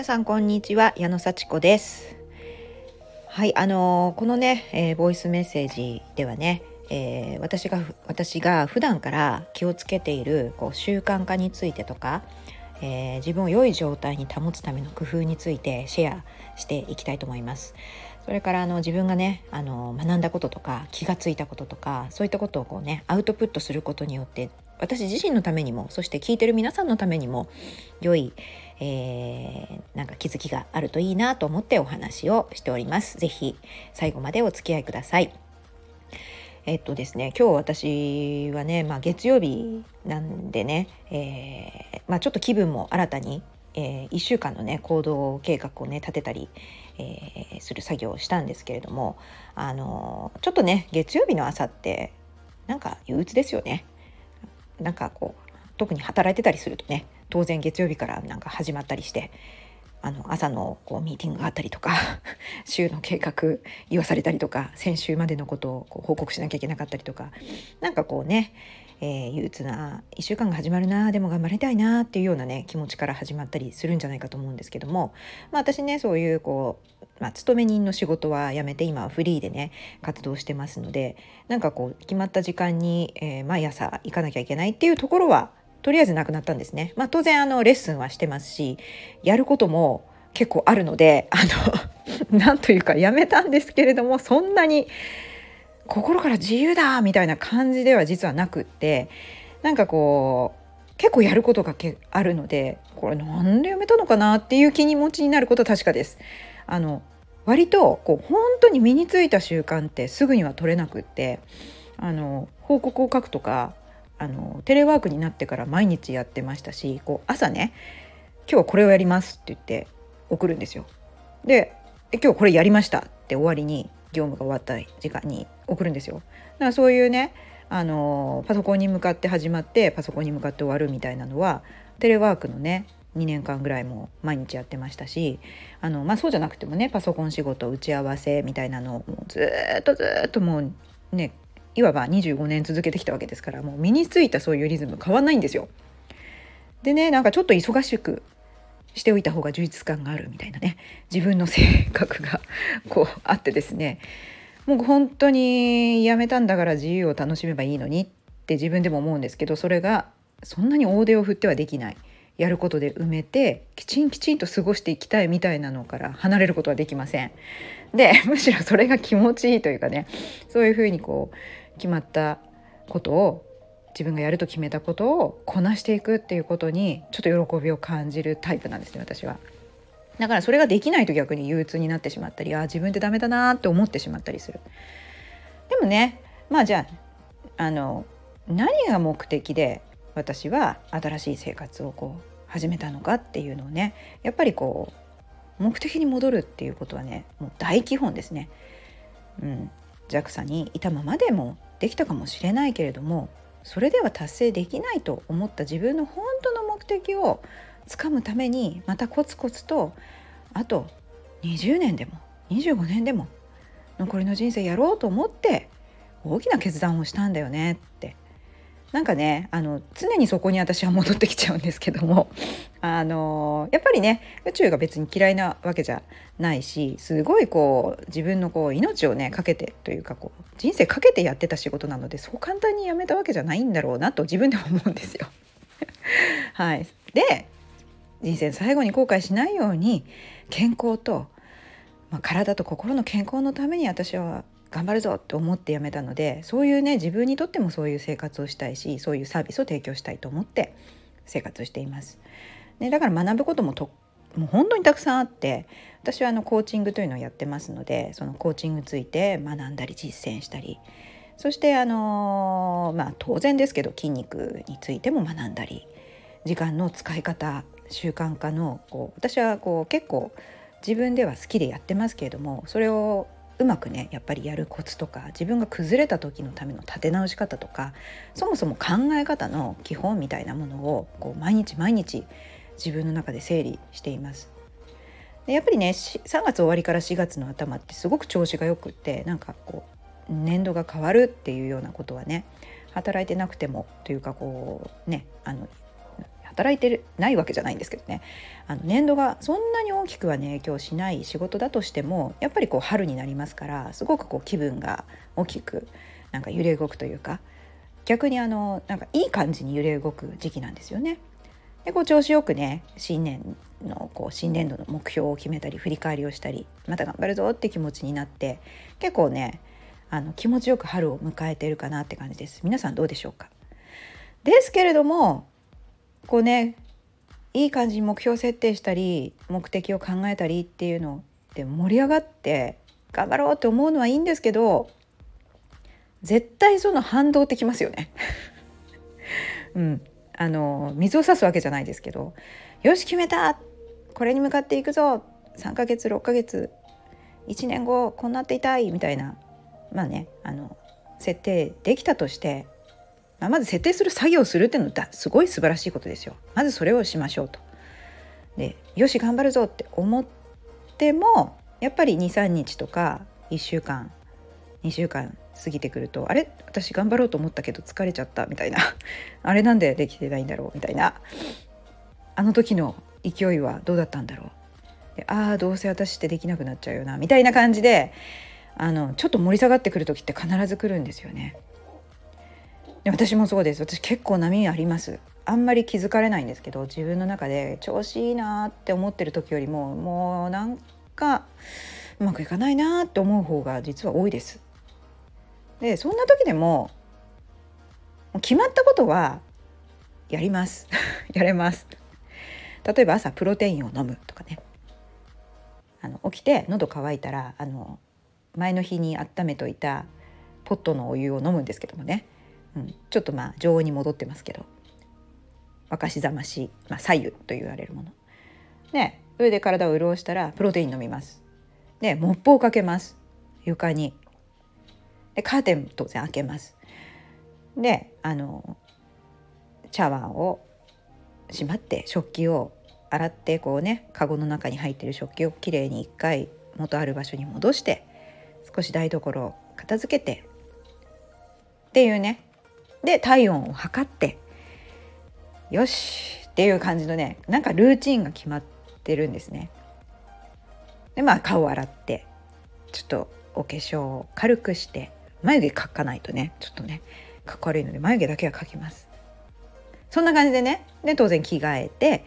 皆さんこんにちは矢野幸子です。はいあのー、このね、えー、ボイスメッセージではね、えー、私が私が普段から気をつけているこう習慣化についてとか、え自分を良い状態に保つための工夫についてシェアしていきたいと思います。それからあの自分がねあの学んだこととか気がついたこととかそういったことをこうねアウトプットすることによって私自身のためにもそして聞いてる皆さんのためにも良い、えー、なんか気づきがあるといいなと思ってお話をしております。ぜひ最後までお付き合いください。えっとですね今日私はね、まあ、月曜日なんでね、えー、まあ、ちょっと気分も新たに、えー、1週間のね行動計画をね立てたり、えー、する作業をしたんですけれどもあのちょっとね月曜日の朝ってなんか憂鬱ですよね。なんかこう特に働いてたりするとね当然月曜日からなんか始まったりしてあの朝のこうミーティングがあったりとか 週の計画言わされたりとか先週までのことをこう報告しなきゃいけなかったりとかなんかこうね、えー、憂鬱な1週間が始まるなでも頑張りたいなっていうようなね気持ちから始まったりするんじゃないかと思うんですけども、まあ、私ねそういうこう、まあ、勤め人の仕事は辞めて今はフリーでね活動してますのでなんかこう決まった時間に、えー、毎朝行かなきゃいけないっていうところはとりあえずなくなったんですね。まあ、当然あのレッスンはしてますしやることも結構あるのであの なんというかやめたんですけれどもそんなに心から自由だみたいな感じでは実はなくってなんかこう結構やることがけあるのでこれなんでやめたのかなっていう気に持ちになることは確かです。あの割とこう本当に身についた習慣ってすぐには取れなくってあの報告を書くとかあのテレワークになってから毎日やってましたしこう朝ね「今日はこれをやります」って言って送るんですよ。で「今日これやりました」って終わりに業務が終わった時間に送るんですよ。だからそういうねあのパソコンに向かって始まってパソコンに向かって終わるみたいなのはテレワークのね2年間ぐらいも毎日やってましたしあの、まあ、そうじゃなくてもねパソコン仕事打ち合わせみたいなのをもうずっとずっともうねいわば25年続けてきたわけですからもう身についたそういうリズム変わんないんですよ。でねなんかちょっと忙しくしておいた方が充実感があるみたいなね自分の性格が こうあってですねもう本当にやめたんだから自由を楽しめばいいのにって自分でも思うんですけどそれがそんなに大手を振ってはできないやることで埋めてきちんきちんと過ごしていきたいみたいなのから離れることはできません。でむしろそれが気持ちいいというかねそういうふうにこう決まったことを自分がやると決めたことをこなしていくっていうことにちょっと喜びを感じるタイプなんですね私は。だからそれができないと逆に憂鬱になってしまったりあ自分ってダメだなって思ってしまったりする。でもねまあじゃああの何が目的で私は新しい生活をこう始めたのかっていうのをねやっぱりこう目的に戻るっていうことはねもう大基本ですね。うん、JAXA にいたままでもできたかもしれないけれどもそれでは達成できないと思った自分の本当の目的をつかむためにまたコツコツとあと20年でも25年でも残りの人生やろうと思って大きな決断をしたんだよねって。なんかねあの常にそこに私は戻ってきちゃうんですけどもあのやっぱりね宇宙が別に嫌いなわけじゃないしすごいこう自分のこう命をねかけてというかこう人生かけてやってた仕事なのでそう簡単にやめたわけじゃないんだろうなと自分でも思うんですよ。はい、で人生最後に後悔しないように健康と、まあ、体と心の健康のために私は頑張るぞって思って辞めたのでそういうね自分にとってもそういう生活をしたいしそういうサービスを提供したいと思って生活しています。ね、だから学ぶこともともう本当にたくさんあって私はあのコーチングというのをやってますのでそのコーチングについて学んだり実践したりそしてあのまあ当然ですけど筋肉についても学んだり時間の使い方習慣化のこう私はこう結構自分では好きでやってますけれどもそれをうまくねやっぱりやるコツとか自分が崩れた時のための立て直し方とかそもそも考え方の基本みたいなものをこう毎日毎日自分の中で整理しています。でやっぱりね3月終わりから4月の頭ってすごく調子がよくってなんかこう年度が変わるっていうようなことはね働いてなくてもというかこうねあの働いてないわけじゃないんですけどねあの年度がそんなに大きくはね影響しない仕事だとしてもやっぱりこう春になりますからすごくこう気分が大きくなんか揺れ動くというか逆にあのなんかいい感じに揺れ動く時期なんですよね。でこう調子よくね新年のこう新年度の目標を決めたり振り返りをしたりまた頑張るぞって気持ちになって結構ねあの気持ちよく春を迎えてるかなって感じです。皆さんどうでしょうか？ですけれどもこうねいい感じに目標設定したり目的を考えたりっていうので盛り上がって頑張ろうって思うのはいいんですけど絶対その反動ってきますよね。うん、あの水を差すわけじゃないですけど「よし決めたこれに向かっていくぞ3ヶ月6ヶ月1年後こうなっていたい」みたいなまあねあの設定できたとして、まあ、まず設定する作業するっていうのはすごい素晴らしいことですよ。まずそれをしましょうと。でよし頑張るぞって思ってもやっぱり23日とか1週間2週間過ぎてくるとあれ？私頑張ろうと思ったけど疲れちゃったみたいな。あれなんでできてないんだろうみたいな。あの時の勢いはどうだったんだろう？でああどうせ私ってできなくなっちゃうよな。みたいな感じであのちょっと盛り下がってくる時って必ず来るんですよね。で私もそうです。私結構波あります。あんまり気づかれないんですけど自分の中で調子いいなって思ってる時よりももうなんかうまくいかないなって思う方が実は多いです。でそんな時でも決まったことはやります やれます例えば朝プロテインを飲むとかねあの起きて喉乾いたらあの前の日に温めといたポットのお湯を飲むんですけどもね、うん、ちょっとまあ常温に戻ってますけど沸かしざまし、まあ、左右と言われるもの。ね上で体を潤したらプロテイン飲みます。でモップをかけます床に。でカーテン当然開けます。であのシャワーをしまって食器を洗ってこうねカゴの中に入ってる食器をきれいに一回元ある場所に戻して少し台所を片付けてっていうねで体温を測ってよしっていう感じのねなんかルーチンが決まってるんですね。でまあ顔洗ってちょっとお化粧を軽くして眉毛描かないとねちょっとねかっこ悪いので眉毛だけは描きます。そんな感じでねで当然着替えて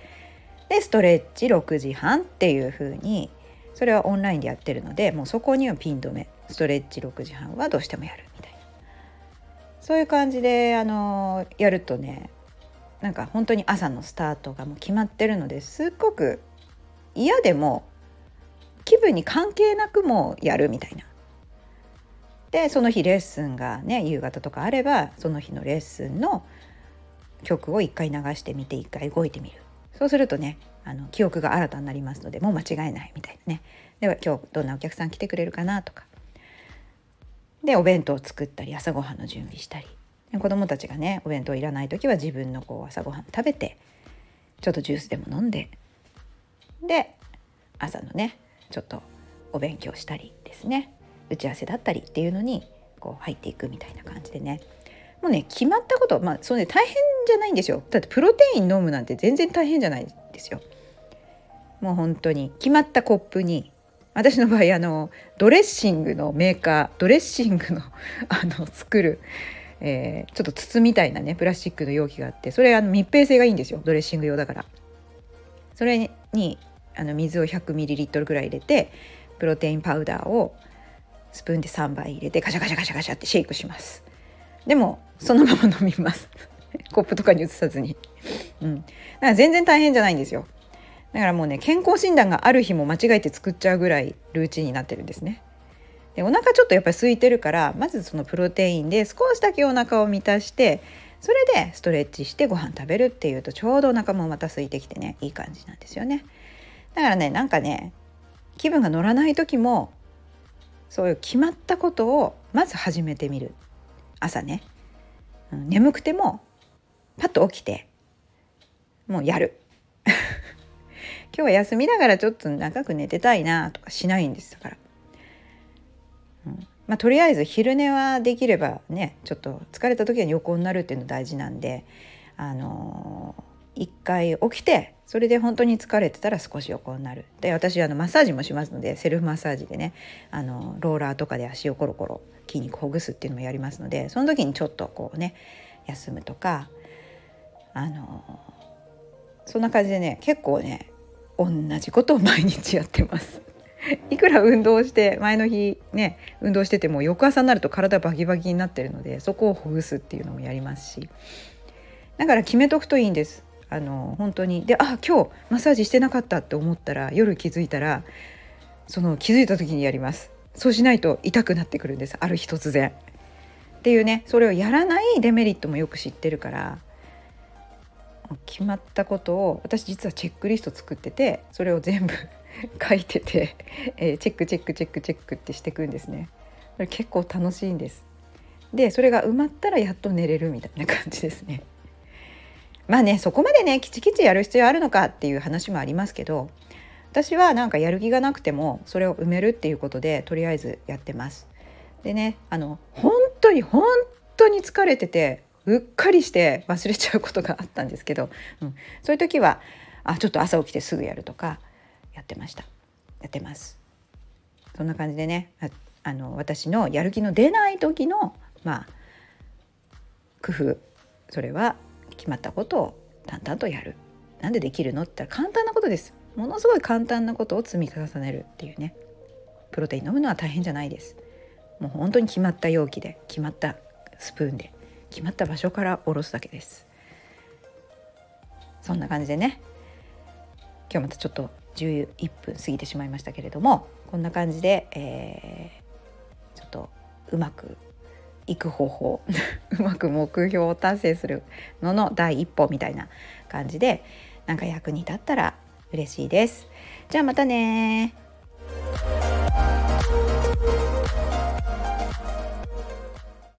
でストレッチ6時半っていう風にそれはオンラインでやってるのでもうそこにはピン止めストレッチ6時半はどうしてもやるみたいなそういう感じであのやるとねなんか本当に朝のスタートがもう決まってるのですっごく嫌でも気分に関係なくもやるみたいな。でその日レッスンがね夕方とかあればその日のレッスンの曲を一回流してみて一回動いてみる。そうするとねあの記憶が新たになりますのでもう間違いないみたいなね。では今日どんなお客さん来てくれるかなとか。でお弁当を作ったり朝ごはんの準備したり。子どもたちがねお弁当いらない時は自分のこう朝ごはん食べてちょっとジュースでも飲んで。で朝のねちょっとお勉強したりですね。打ち合わせだったりっていうのにこう入っていくみたいな感じでね。もうね決まったことまあそうね大変じゃないんですよ。だってプロテイン飲むなんて全然大変じゃないですよ。もう本当に決まったコップに私の場合あのドレッシングのメーカードレッシングの あの作る、えー、ちょっと筒みたいなねプラスチックの容器があってそれあの密閉性がいいんですよ。ドレッシング用だから。それにあの水を 100ml ぐらい入れてプロテインパウダーをスプーンで3杯入れてガシャガシャガシャガシャってシェイクします。でもそのまま飲みます。コップとかに移さずに。うん。だから全然大変じゃないんですよ。だからもうね健康診断がある日も間違えて作っちゃうぐらいルーチンになってるんですね。でお腹ちょっとやっぱり空いてるからまずそのプロテインで少しだけお腹を満たしてそれでストレッチしてご飯食べるっていうとちょうどお腹もまた空いてきてねいい感じなんですよね。だからねなんかね気分が乗らない時もそういう決まったことをまず始めてみる。朝ね、うん、眠くてもパッと起きてもうやる。今日は休みながらちょっと長く寝てたいなとかしないんですだから、うんまあ、とりあえず昼寝はできればねちょっと疲れた時は横になるっていうの大事なんであの一回起きてそれで本当に疲れてたら少し横になる。で私あのマッサージもしますのでセルフマッサージでねあのローラーとかで足をコロコロ筋肉ほぐすっていうのもやりますのでその時にちょっとこうね休むとかあのそんな感じでね結構ね同じことを毎日やってます。いくら運動して前の日ね運動してても翌朝になると体バキバキになってるのでそこをほぐすっていうのもやりますし。だから決めとくといいんですあの本当にであ今日マッサージしてなかったって思ったら夜気づいたらその気づいた時にやりますそうしないと痛くなってくるんですある日突然っていうねそれをやらないデメリットもよく知ってるから決まったことを私実はチェックリスト作っててそれを全部 書いてて、えー、チェックチェックチェックチェックってしてくんですね。これ結構楽しいんです。でそれが埋まったらやっと寝れるみたいな感じですね。まあねそこまでねきちきちやる必要あるのかっていう話もありますけど私はなんかやる気がなくてもそれを埋めるっていうことでとりあえずやってます。でねあの本当に本当に疲れててうっかりして忘れちゃうことがあったんですけど、うん、そういう時はあちょっと朝起きてすぐやるとかやってました。やってます。そんな感じでねあの私のやる気の出ない時のまあ工夫。それは決まったことを淡々とやる。なんでできるのって言ったら簡単なことです。ものすごい簡単なことを積み重ねるっていうね。プロテイン飲むのは大変じゃないです。もう本当に決まった容器で決まったスプーンで決まった場所からおろすだけです。そんな感じでね。今日またちょっと11分過ぎてしまいましたけれどもこんな感じで、えー、ちょっとうまくいく方法 うまく目標を達成するのの第一歩みたいな感じでなんか役に立ったら嬉しいです。じゃあまたね